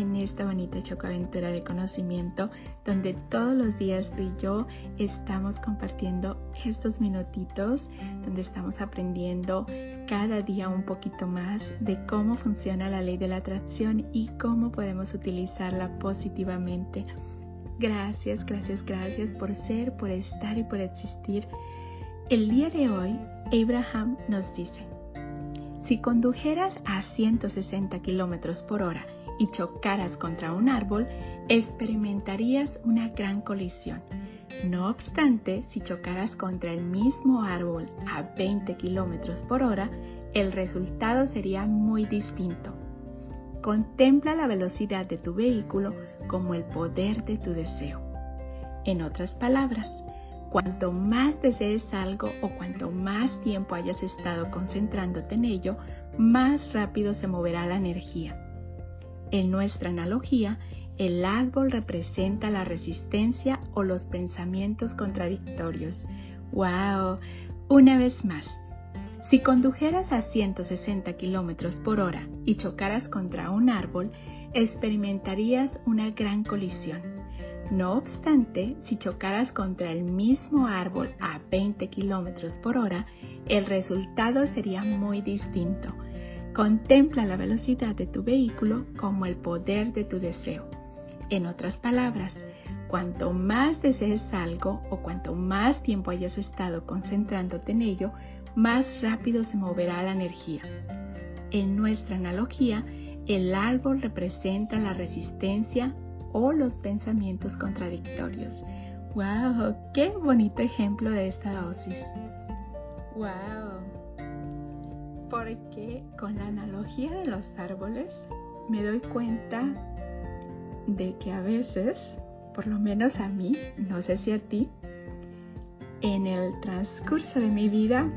en esta bonita chocoaventura de conocimiento donde todos los días tú y yo estamos compartiendo estos minutitos donde estamos aprendiendo cada día un poquito más de cómo funciona la ley de la atracción y cómo podemos utilizarla positivamente. Gracias, gracias, gracias por ser, por estar y por existir. El día de hoy, Abraham nos dice, si condujeras a 160 kilómetros por hora y chocaras contra un árbol, experimentarías una gran colisión. No obstante, si chocaras contra el mismo árbol a 20 kilómetros por hora, el resultado sería muy distinto. Contempla la velocidad de tu vehículo como el poder de tu deseo. En otras palabras, cuanto más desees algo o cuanto más tiempo hayas estado concentrándote en ello, más rápido se moverá la energía. En nuestra analogía, el árbol representa la resistencia o los pensamientos contradictorios. ¡Wow! Una vez más, si condujeras a 160 km por hora y chocaras contra un árbol, experimentarías una gran colisión. No obstante, si chocaras contra el mismo árbol a 20 km por hora, el resultado sería muy distinto. Contempla la velocidad de tu vehículo como el poder de tu deseo. En otras palabras, cuanto más desees algo o cuanto más tiempo hayas estado concentrándote en ello, más rápido se moverá la energía. En nuestra analogía, el árbol representa la resistencia o los pensamientos contradictorios. ¡Wow! ¡Qué bonito ejemplo de esta dosis! ¡Wow! Porque con la analogía de los árboles me doy cuenta de que a veces, por lo menos a mí, no sé si a ti, en el transcurso de mi vida,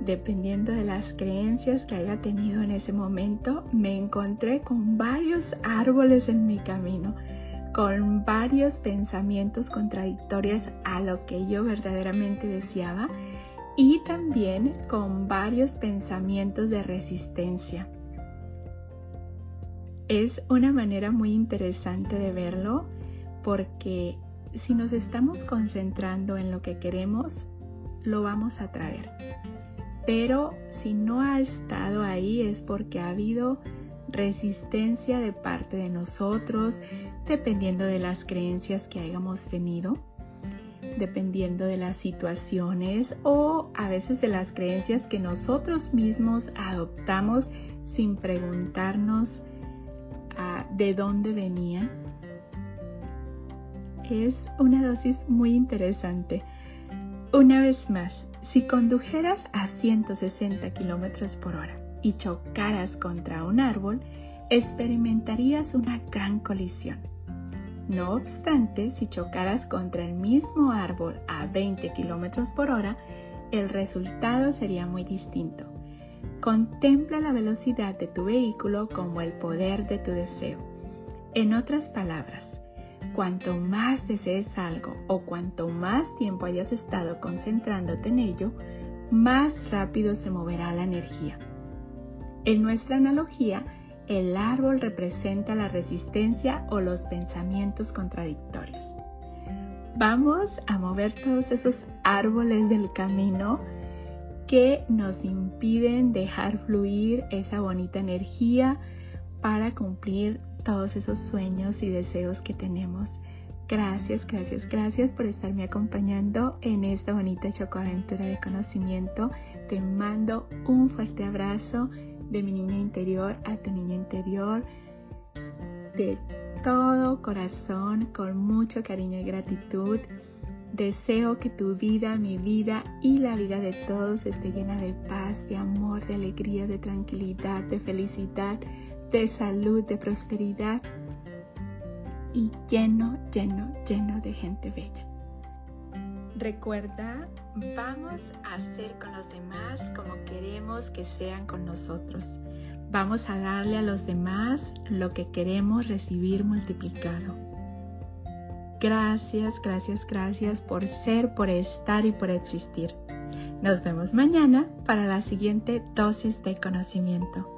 dependiendo de las creencias que haya tenido en ese momento, me encontré con varios árboles en mi camino, con varios pensamientos contradictorios a lo que yo verdaderamente deseaba y también con varios pensamientos de resistencia. Es una manera muy interesante de verlo porque si nos estamos concentrando en lo que queremos, lo vamos a traer. Pero si no ha estado ahí es porque ha habido resistencia de parte de nosotros, dependiendo de las creencias que hayamos tenido dependiendo de las situaciones o a veces de las creencias que nosotros mismos adoptamos sin preguntarnos ah, de dónde venían. Es una dosis muy interesante. Una vez más, si condujeras a 160 km por hora y chocaras contra un árbol, experimentarías una gran colisión. No obstante, si chocaras contra el mismo árbol a 20 km por hora, el resultado sería muy distinto. Contempla la velocidad de tu vehículo como el poder de tu deseo. En otras palabras, cuanto más desees algo o cuanto más tiempo hayas estado concentrándote en ello, más rápido se moverá la energía. En nuestra analogía, el árbol representa la resistencia o los pensamientos contradictorios. Vamos a mover todos esos árboles del camino que nos impiden dejar fluir esa bonita energía para cumplir todos esos sueños y deseos que tenemos. Gracias, gracias, gracias por estarme acompañando en esta bonita chocoaventura de conocimiento. Te mando un fuerte abrazo de mi niña interior a tu niña interior, de todo corazón, con mucho cariño y gratitud. Deseo que tu vida, mi vida y la vida de todos esté llena de paz, de amor, de alegría, de tranquilidad, de felicidad, de salud, de prosperidad y lleno, lleno, lleno de gente bella. Recuerda, vamos a hacer con los demás como queremos que sean con nosotros. Vamos a darle a los demás lo que queremos recibir multiplicado. Gracias, gracias, gracias por ser, por estar y por existir. Nos vemos mañana para la siguiente dosis de conocimiento.